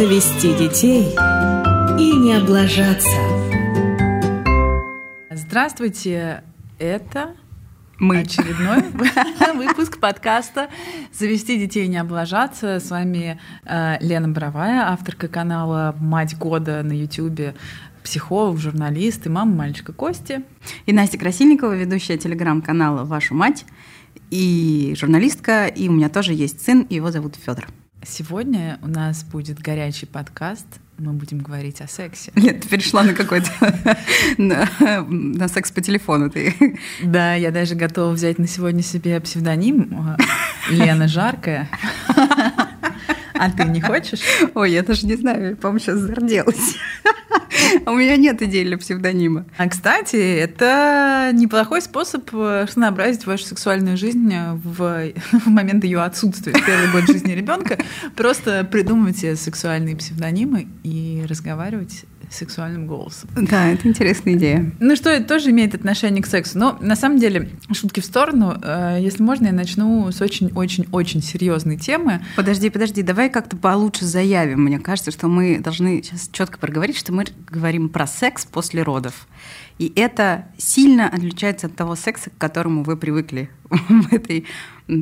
завести детей и не облажаться. Здравствуйте, это Мы. очередной выпуск подкаста «Завести детей и не облажаться». С вами э, Лена Боровая, авторка канала «Мать года» на Ютьюбе, психолог, журналист и мама мальчика Кости. И Настя Красильникова, ведущая телеграм-канала «Вашу мать», и журналистка, и у меня тоже есть сын, его зовут Федор. Сегодня у нас будет горячий подкаст. Мы будем говорить о сексе. Нет, ты перешла на какой-то на, секс по телефону. Ты. Да, я даже готова взять на сегодня себе псевдоним э, Лена Жаркая. А ты не хочешь? Ой, я даже не знаю, я, по-моему, сейчас зарделась. У меня нет идей для псевдонима. А, кстати, это неплохой способ э, разнообразить вашу сексуальную жизнь э, в, в момент ее отсутствия, в первый год жизни ребенка. Просто придумывайте сексуальные псевдонимы и разговаривать сексуальным голосом. Да, это интересная идея. Ну что, это тоже имеет отношение к сексу. Но на самом деле, шутки в сторону, э, если можно, я начну с очень-очень-очень серьезной темы. Подожди, подожди, давай как-то получше заявим. Мне кажется, что мы должны сейчас четко проговорить, что мы говорим про секс после родов. И это сильно отличается от того секса, к которому вы привыкли в этой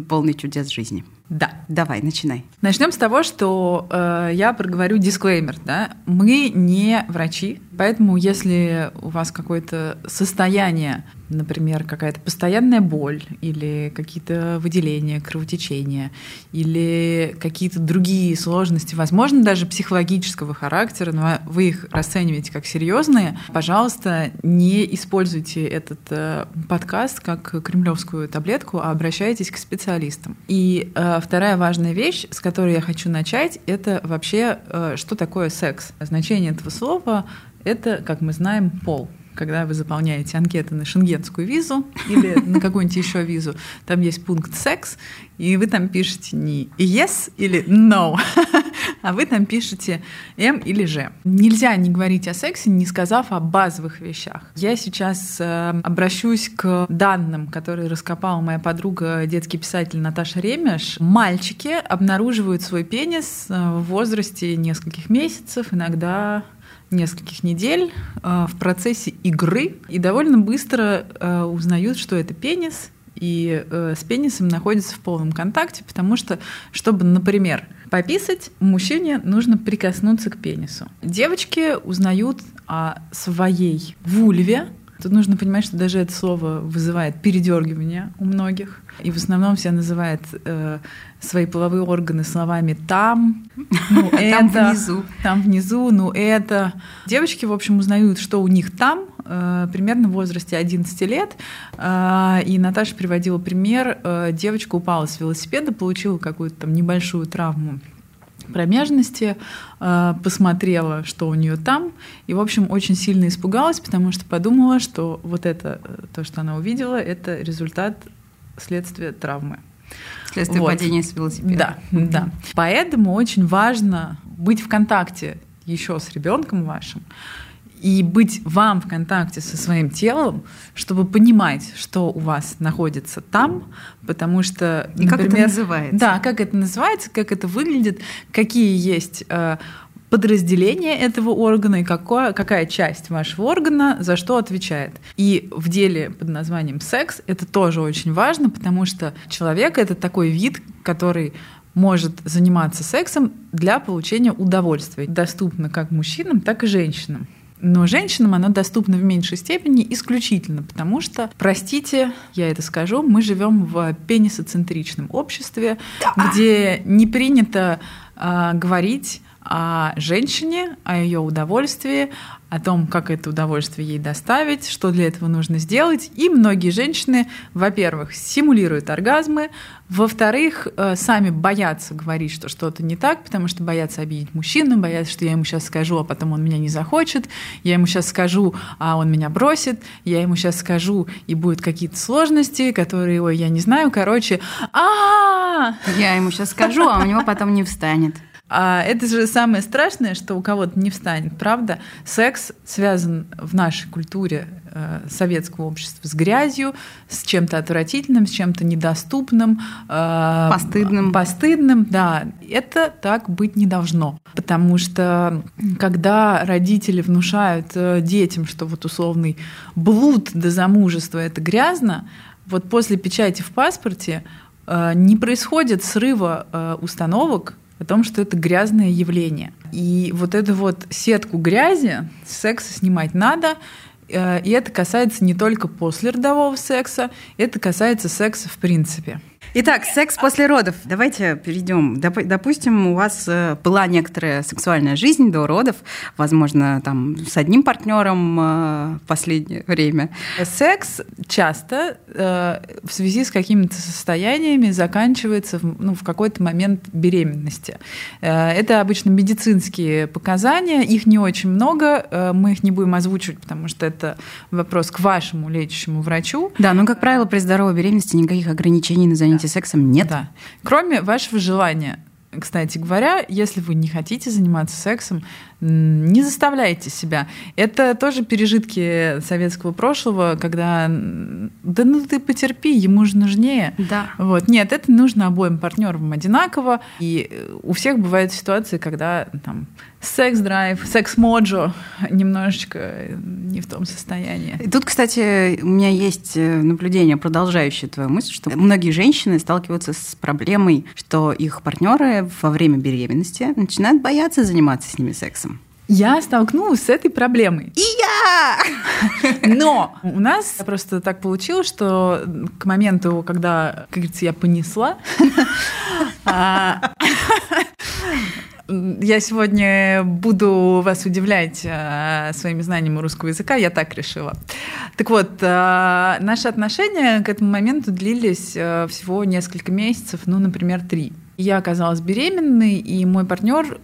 полной чудес жизни. Да. Давай, начинай. Начнем с того, что э, я проговорю дисклеймер. Да? Мы не врачи, поэтому если у вас какое-то состояние, например, какая-то постоянная боль или какие-то выделения, кровотечения или какие-то другие сложности, возможно, даже психологического характера, но вы их расцениваете как серьезные, пожалуйста, не используйте этот э, подкаст как кремлевскую таблетку, а обращайтесь к специалистам. И э, вторая важная вещь, с которой я хочу начать, это вообще, э, что такое секс. Значение этого слова — это, как мы знаем, пол когда вы заполняете анкеты на шенгенскую визу или на какую-нибудь еще визу, там есть пункт секс, и вы там пишете не yes или no, а вы там пишете M или Ж. Нельзя не говорить о сексе, не сказав о базовых вещах. Я сейчас э, обращусь к данным, которые раскопала моя подруга, детский писатель Наташа Ремеш. Мальчики обнаруживают свой пенис э, в возрасте нескольких месяцев, иногда нескольких недель э, в процессе игры и довольно быстро э, узнают, что это пенис, и э, с пенисом находятся в полном контакте, потому что, чтобы, например, пописать, мужчине нужно прикоснуться к пенису. Девочки узнают о своей вульве. Тут нужно понимать, что даже это слово вызывает передергивание у многих. И в основном все называют э, свои половые органы словами там, ну это, Там внизу. там внизу, ну это. Девочки, в общем, узнают, что у них там, э, примерно в возрасте 11 лет. Э, и Наташа приводила пример. Э, девочка упала с велосипеда, получила какую-то там небольшую травму промежности, э, посмотрела, что у нее там, и, в общем, очень сильно испугалась, потому что подумала, что вот это, э, то, что она увидела, это результат следствия травмы. Следствие Вот. падения с велосипеда. Да, да. Поэтому очень важно быть в контакте еще с ребенком вашим и быть вам в контакте со своим телом, чтобы понимать, что у вас находится там, потому что, И как это например, называется. Да, как это называется, как это выглядит, какие есть э, подразделения этого органа и какое, какая часть вашего органа за что отвечает. И в деле под названием секс это тоже очень важно, потому что человек это такой вид, который может заниматься сексом для получения удовольствия. Доступно как мужчинам, так и женщинам. Но женщинам оно доступно в меньшей степени исключительно потому, что, простите, я это скажу, мы живем в пенисоцентричном обществе, где не принято а, говорить о женщине, о ее удовольствии, о том, как это удовольствие ей доставить, что для этого нужно сделать. И многие женщины, во-первых, симулируют оргазмы, во-вторых, э, сами боятся говорить, что что-то не так, потому что боятся обидеть мужчину, боятся, что я ему сейчас скажу, а потом он меня не захочет, я ему сейчас скажу, а он меня бросит, я ему сейчас скажу, и будут какие-то сложности, которые, ой, я не знаю, короче, а Я ему сейчас скажу, а у него потом не встанет. А это же самое страшное, что у кого-то не встанет, правда? Секс связан в нашей культуре э, советского общества с грязью, с чем-то отвратительным, с чем-то недоступным, э, постыдным. Постыдным, да. Это так быть не должно, потому что когда родители внушают э, детям, что вот условный блуд до замужества это грязно, вот после печати в паспорте э, не происходит срыва э, установок о том, что это грязное явление. И вот эту вот сетку грязи секса снимать надо, э, и это касается не только после родового секса, это касается секса в принципе. Итак, секс после родов. Давайте перейдем. Допустим, у вас э, была некоторая сексуальная жизнь до родов, возможно, там с одним партнером э, в последнее время. Секс часто э, в связи с какими-то состояниями заканчивается в, ну, в какой-то момент беременности. Это обычно медицинские показания, их не очень много, мы их не будем озвучивать, потому что это вопрос к вашему лечащему врачу. Да, но, как правило, при здоровой беременности никаких ограничений на занятия сексом нет. Да. Кроме вашего желания. Кстати говоря, если вы не хотите заниматься сексом, не заставляйте себя. Это тоже пережитки советского прошлого, когда да ну ты потерпи, ему же нужнее. Да. Вот. Нет, это нужно обоим партнерам одинаково. И у всех бывают ситуации, когда там секс-драйв, секс-моджо немножечко не в том состоянии. И тут, кстати, у меня есть э, наблюдение, продолжающее твою мысль, что многие женщины сталкиваются с проблемой, что их партнеры во время беременности начинают бояться заниматься с ними сексом. Я столкнулась с этой проблемой. И я! Но у нас просто так получилось, что к моменту, когда, как говорится, я понесла, а, я сегодня буду вас удивлять а, своими знаниями русского языка, я так решила. Так вот, а, наши отношения к этому моменту длились всего несколько месяцев, ну, например, три. Я оказалась беременной, и мой партнер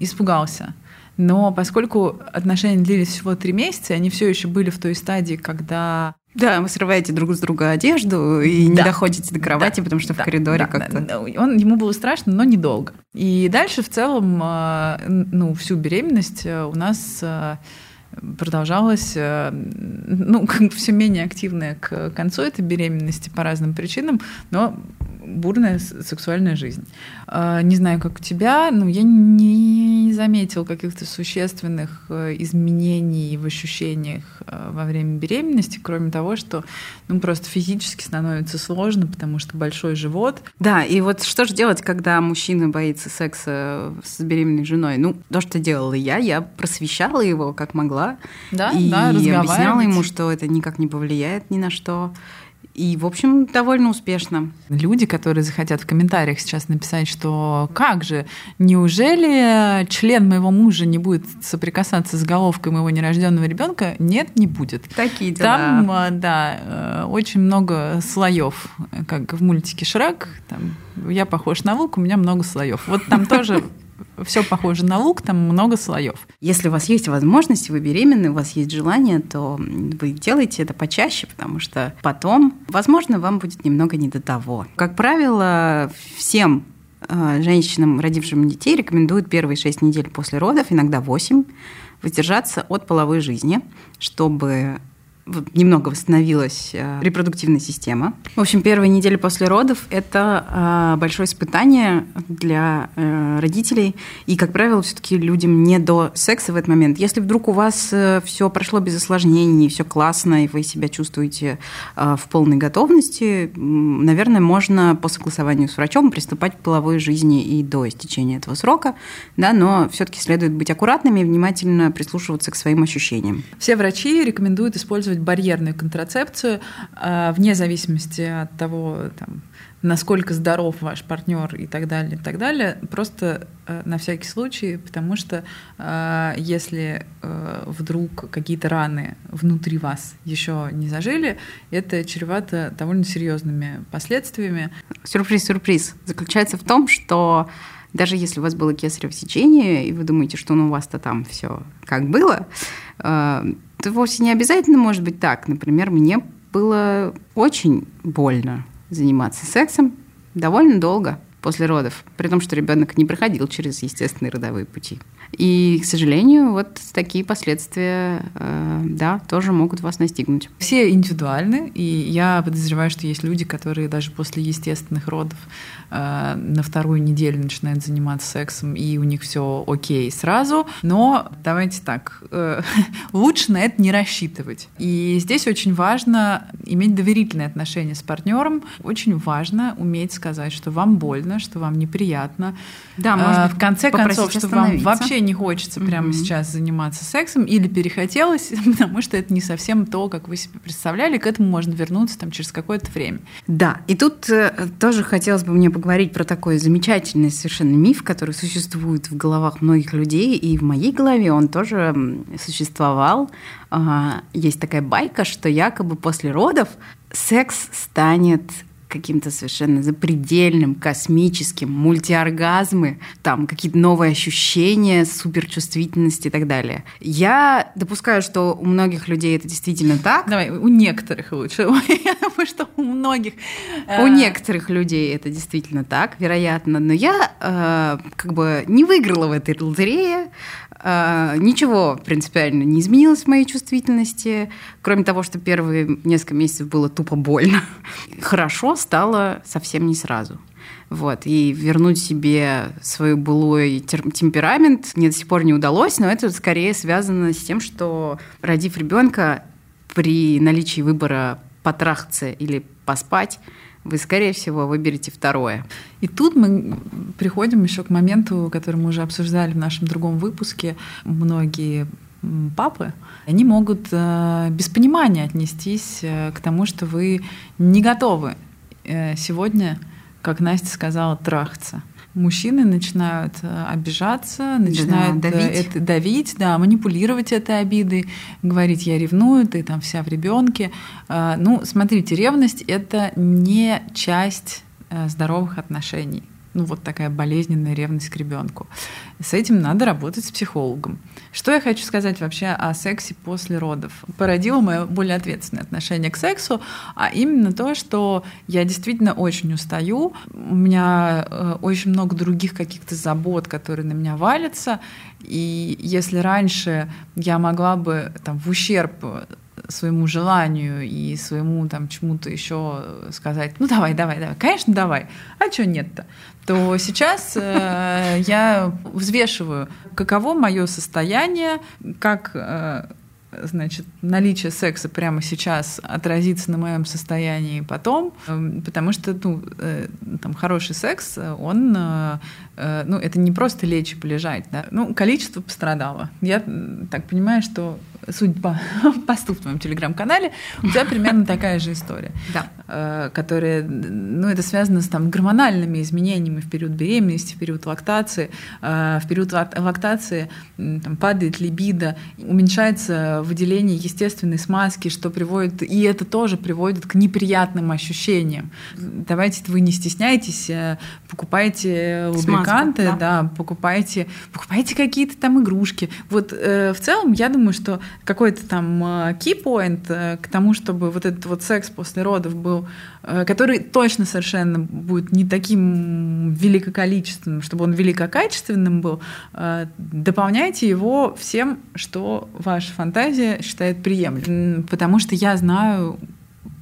испугался. Но поскольку отношения длились всего три месяца, они все еще были в той стадии, когда да, вы срываете друг с друга одежду и да. не доходите до кровати, да. потому что да. в коридоре да. как-то. Да. Он, ему было страшно, но недолго. И дальше в целом, а, ну, всю беременность э, у нас э, продолжалась, э, ну, все менее активная к концу этой беременности по разным причинам, но бурная сексуальная жизнь. А, не знаю, как у тебя, но я не заметил каких-то существенных э, изменений в ощущениях э, во время беременности, кроме того, что ну, просто физически становится сложно, потому что большой живот. Да, и вот что же делать, когда мужчина боится секса с беременной женой? Ну, то, что делала я, я просвещала его как могла. Да, и да, объясняла ему, что это никак не повлияет ни на что. И, в общем, довольно успешно. Люди, которые захотят в комментариях сейчас написать, что как же, неужели член моего мужа не будет соприкасаться с головкой моего нерожденного ребенка? Нет, не будет. Такие дела. Там, а, да, э, очень много слоев, как в мультике Шрек. Там, я похож на волк, у меня много слоев. Вот там тоже все похоже на лук, там много слоев. Если у вас есть возможность, вы беременны, у вас есть желание, то вы делаете это почаще, потому что потом, возможно, вам будет немного не до того. Как правило, всем э, женщинам, родившим детей, рекомендуют первые 6 недель после родов, иногда 8, воздержаться от половой жизни, чтобы немного восстановилась э, репродуктивная система. В общем, первые недели после родов – это э, большое испытание для э, родителей. И, как правило, все таки людям не до секса в этот момент. Если вдруг у вас все прошло без осложнений, все классно, и вы себя чувствуете в полной готовности, наверное, можно по согласованию с врачом приступать к половой жизни и до истечения этого срока. Да, но все таки следует быть аккуратными и внимательно прислушиваться к своим ощущениям. Все врачи рекомендуют использовать использовать барьерную контрацепцию а, вне зависимости от того, там, насколько здоров ваш партнер и так далее, и так далее, просто э, на всякий случай, потому что э, если э, вдруг какие-то раны внутри вас еще не зажили, это чревато довольно серьезными последствиями. Сюрприз, сюрприз заключается в том, что даже если у вас было кесарево сечение, и вы думаете, что ну, у вас-то там все как было, это вовсе не обязательно может быть так. Например, мне было очень больно заниматься сексом довольно долго после родов, при том, что ребенок не проходил через естественные родовые пути. И, к сожалению, вот такие последствия, э, да, тоже могут вас настигнуть. Все индивидуальны, и я подозреваю, что есть люди, которые даже после естественных родов э, на вторую неделю начинают заниматься сексом, и у них все окей сразу. Но давайте так, э, лучше на это не рассчитывать. И здесь очень важно иметь доверительные отношения с партнером. Очень важно уметь сказать, что вам больно, что вам неприятно. Да, может быть, в конце концов, что вам вообще не хочется mm-hmm. прямо сейчас заниматься сексом или перехотелось, потому что это не совсем то, как вы себе представляли, к этому можно вернуться там через какое-то время. Да, и тут э, тоже хотелось бы мне поговорить про такой замечательный совершенно миф, который существует в головах многих людей, и в моей голове он тоже существовал. А, есть такая байка, что якобы после родов секс станет каким-то совершенно запредельным, космическим, мультиоргазмы, там какие-то новые ощущения, суперчувствительность и так далее. Я допускаю, что у многих людей это действительно так. Давай, у некоторых лучше. Я думаю, что у многих. У э, некоторых людей это действительно так, вероятно. Но я э, как бы не выиграла в этой лотерее. А, ничего принципиально не изменилось в моей чувствительности, кроме того, что первые несколько месяцев было тупо больно. Хорошо стало совсем не сразу. Вот, и вернуть себе свой былой темперамент мне до сих пор не удалось, но это скорее связано с тем, что родив ребенка при наличии выбора потрахаться или поспать, вы, скорее всего, выберете второе. И тут мы приходим еще к моменту, который мы уже обсуждали в нашем другом выпуске. Многие папы, они могут э, без понимания отнестись э, к тому, что вы не готовы э, сегодня, как Настя сказала, трахаться мужчины начинают э, обижаться, начинают да, давить. это давить, да, манипулировать этой обидой, говорить, я ревную, ты там вся в ребенке. Э, ну, смотрите, ревность это не часть э, здоровых отношений ну, вот такая болезненная ревность к ребенку. С этим надо работать с психологом. Что я хочу сказать вообще о сексе после родов? Породило мое более ответственное отношение к сексу, а именно то, что я действительно очень устаю, у меня э, очень много других каких-то забот, которые на меня валятся, и если раньше я могла бы там в ущерб своему желанию и своему там чему-то еще сказать, ну давай, давай, давай, конечно, давай, а что нет-то? То сейчас э, я взвешиваю, каково мое состояние, как э, значит, наличие секса прямо сейчас отразится на моем состоянии потом, эм, потому что ну, э, там, хороший секс, он, э, э, ну, это не просто лечь и полежать, да? ну, количество пострадало. Я так понимаю, что в твоем телеграм-канале, у тебя примерно такая же история, да. которая, ну, это связано с там, гормональными изменениями в период беременности, в период лактации. В период лактации там, падает либидо, уменьшается выделение естественной смазки, что приводит, и это тоже приводит к неприятным ощущениям. Давайте вы не стесняйтесь, э, покупайте лубриканты, Смазка, да. да, покупайте, покупайте какие-то там игрушки. Вот э, в целом я думаю, что какой-то там э, key point э, к тому, чтобы вот этот вот секс после родов был, э, который точно совершенно будет не таким великоколичественным, чтобы он великокачественным был, дополняйте его всем, что ваша фантазия считает приемлемым. Потому что я знаю,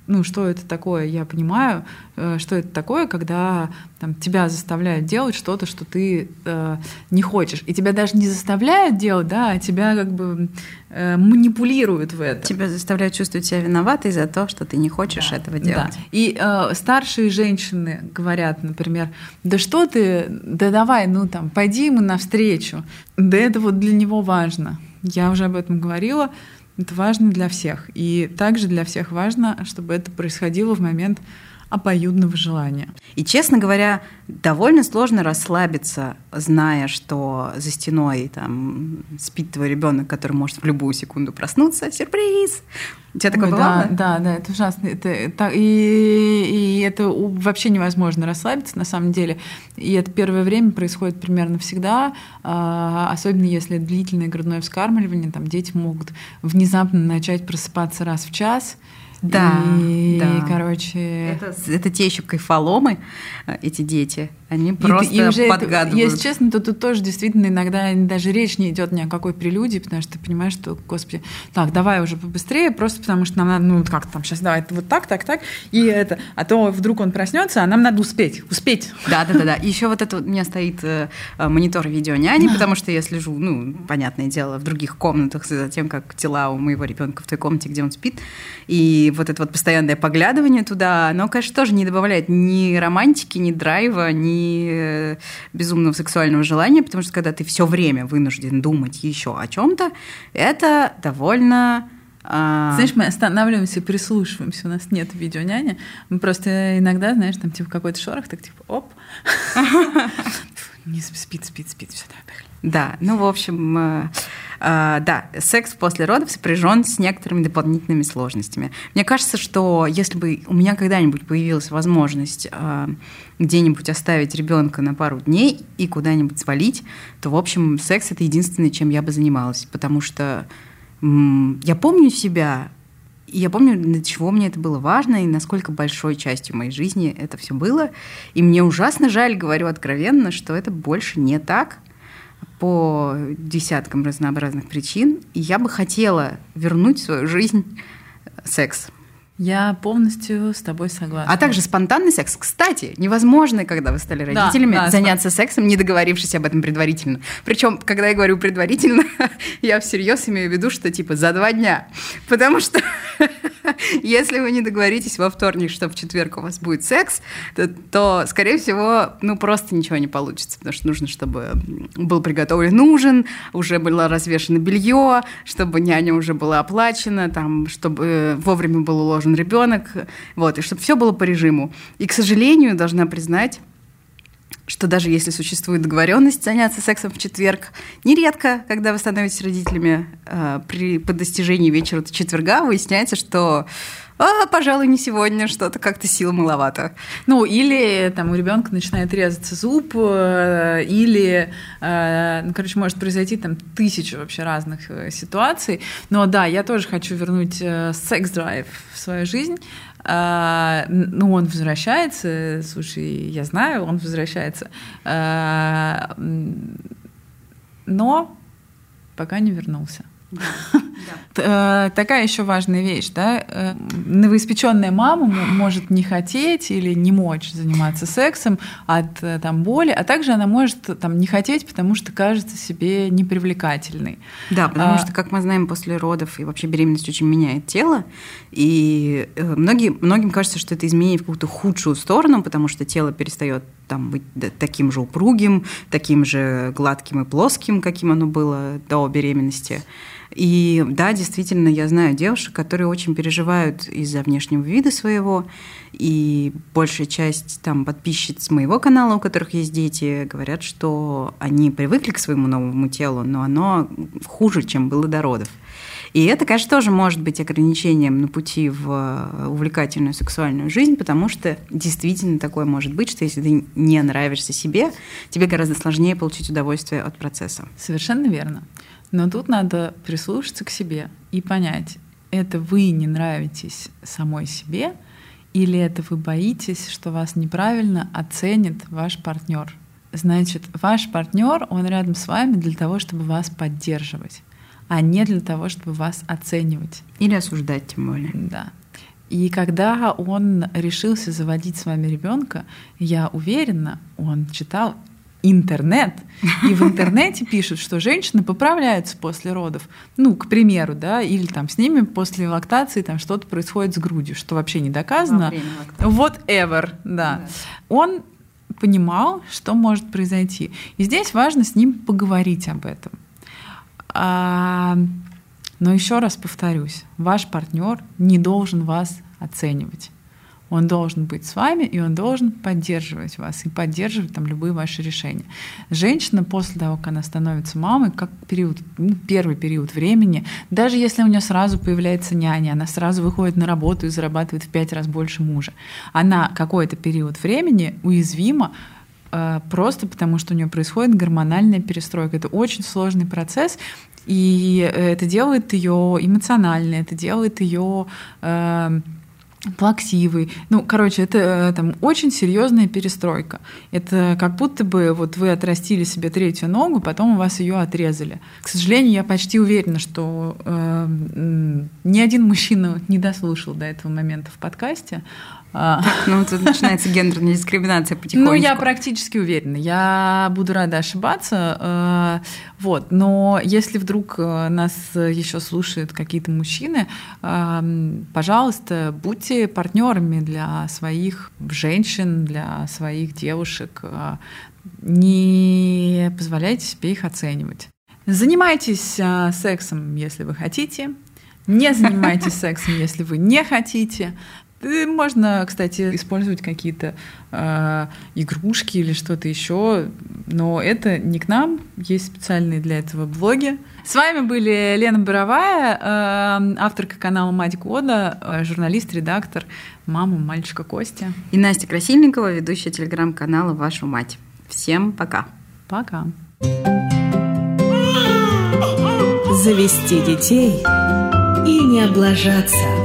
ну, что это такое, я понимаю, э, что это такое, когда там, тебя заставляют делать что-то, что ты э, не хочешь. И тебя даже не заставляют делать, да, а тебя как бы э, манипулируют в этом. Тебя заставляют чувствовать себя виноватой за то, что ты не хочешь да, этого делать. Да. И э, старшие женщины говорят, например, да что ты, да давай, ну там, пойди ему навстречу. Да это вот для него важно. Я уже об этом говорила. Это важно для всех. И также для всех важно, чтобы это происходило в момент обоюдного желания. И, честно говоря, довольно сложно расслабиться, зная, что за стеной там спит твой ребенок, который может в любую секунду проснуться. Сюрприз! У тебя такое Ой, бывало? Да, да, да, это ужасно. Это, это, и, и это вообще невозможно расслабиться на самом деле. И это первое время происходит примерно всегда, а, особенно если длительное грудное вскармливание, там дети могут внезапно начать просыпаться раз в час. Да, и, да. короче... Это, это те еще кайфоломы, э, эти дети. Они просто и, и уже подгадывают. Это, если честно, то тут тоже действительно иногда даже речь не идет ни о какой прелюдии, потому что ты понимаешь, что, господи, так, давай уже побыстрее, просто потому что нам надо, ну как там сейчас, давай вот так, так, так, и это, а то вдруг он проснется, а нам надо успеть, успеть. Да, да, да, да. Еще вот это у меня стоит э, монитор видео няни, потому что я слежу, ну, понятное дело, в других комнатах за тем, как тела у моего ребенка в той комнате, где он спит, и вот это вот постоянное поглядывание туда, оно, конечно, тоже не добавляет ни романтики, ни драйва, ни э, безумного сексуального желания, потому что когда ты все время вынужден думать еще о чем-то, это довольно а... Знаешь, мы останавливаемся и прислушиваемся. У нас нет видеоняни. Мы просто иногда, знаешь, там типа какой-то шорох, так типа оп. Не спит, спит, спит, все, давай, поехали. Да, ну, в общем, э, э, да, секс после родов сопряжен с некоторыми дополнительными сложностями. Мне кажется, что если бы у меня когда-нибудь появилась возможность э, где-нибудь оставить ребенка на пару дней и куда-нибудь свалить, то, в общем, секс это единственное, чем я бы занималась, потому что я помню себя, и я помню, для чего мне это было важно, и насколько большой частью моей жизни это все было. И мне ужасно жаль, говорю откровенно, что это больше не так по десяткам разнообразных причин. И я бы хотела вернуть в свою жизнь секс. Я полностью с тобой согласна. А также спонтанный секс. Кстати, невозможно, когда вы стали родителями, да, да, заняться спон... сексом, не договорившись об этом предварительно. Причем, когда я говорю предварительно, я всерьез имею в виду, что типа за два дня. Потому что если вы не договоритесь во вторник, что в четверг у вас будет секс, то, то, скорее всего, ну просто ничего не получится, потому что нужно, чтобы был приготовлен ужин, уже было развешено белье, чтобы няня уже была оплачена, там, чтобы вовремя был уложен ребенок, вот, и чтобы все было по режиму. И, к сожалению, должна признать, что даже если существует договоренность заняться сексом в четверг, нередко, когда вы становитесь родителями, э, при, по достижении вечера четверга выясняется, что а, пожалуй, не сегодня, что-то как-то сил маловато. Ну, или там у ребенка начинает резаться зуб, э, или, э, ну, короче, может произойти там тысяча вообще разных э, ситуаций. Но да, я тоже хочу вернуть секс-драйв в свою жизнь. Ну, он возвращается, слушай, я знаю, он возвращается. Но пока не вернулся. Э, такая еще важная вещь, да, э, новоиспеченная мама может не хотеть или не мочь заниматься сексом от э, там боли, а также она может там не хотеть, потому что кажется себе непривлекательной. Да, потому а, что, как мы знаем, после родов и вообще беременность очень меняет тело, и многие, многим кажется, что это изменение в какую-то худшую сторону, потому что тело перестает там быть таким же упругим, таким же гладким и плоским, каким оно было до беременности. И да, действительно, я знаю девушек, которые очень переживают из-за внешнего вида своего, и большая часть там подписчиц моего канала, у которых есть дети, говорят, что они привыкли к своему новому телу, но оно хуже, чем было до родов. И это, конечно, тоже может быть ограничением на пути в увлекательную сексуальную жизнь, потому что действительно такое может быть, что если ты не нравишься себе, тебе гораздо сложнее получить удовольствие от процесса. Совершенно верно. Но тут надо прислушаться к себе и понять, это вы не нравитесь самой себе, или это вы боитесь, что вас неправильно оценит ваш партнер. Значит, ваш партнер, он рядом с вами для того, чтобы вас поддерживать, а не для того, чтобы вас оценивать. Или осуждать, тем более. Да. И когда он решился заводить с вами ребенка, я уверена, он читал интернет. И в интернете пишут, что женщины поправляются после родов. Ну, к примеру, да, или там с ними после лактации там что-то происходит с грудью, что вообще не доказано. Вот ever, да. да. Он понимал, что может произойти. И здесь важно с ним поговорить об этом. А, но еще раз повторюсь, ваш партнер не должен вас оценивать. Он должен быть с вами, и он должен поддерживать вас и поддерживать там любые ваши решения. Женщина после того, как она становится мамой, как период, ну, первый период времени, даже если у нее сразу появляется няня, она сразу выходит на работу и зарабатывает в пять раз больше мужа, она какой-то период времени уязвима просто потому, что у нее происходит гормональная перестройка. Это очень сложный процесс, и это делает ее эмоциональной, это делает ее э, плаксивый. Ну, короче, это э, там очень серьезная перестройка. Это как будто бы вот вы отрастили себе третью ногу, потом у вас ее отрезали. К сожалению, я почти уверена, что э, ни один мужчина не дослушал до этого момента в подкасте, а. Ну, тут начинается гендерная дискриминация потихонечку. Ну, я практически уверена. Я буду рада ошибаться. Э, вот. Но если вдруг э, нас еще слушают какие-то мужчины, э, пожалуйста, будьте партнерами для своих женщин, для своих девушек. Не позволяйте себе их оценивать. Занимайтесь сексом, если вы хотите. Не занимайтесь сексом, если вы не хотите. Можно, кстати, использовать какие-то э, игрушки или что-то еще, но это не к нам. Есть специальные для этого блоги. С вами были Лена Боровая, э, авторка канала «Мать года», э, журналист, редактор, мама мальчика Костя. И Настя Красильникова, ведущая телеграм-канала «Вашу мать». Всем пока. Пока. Завести детей и не облажаться –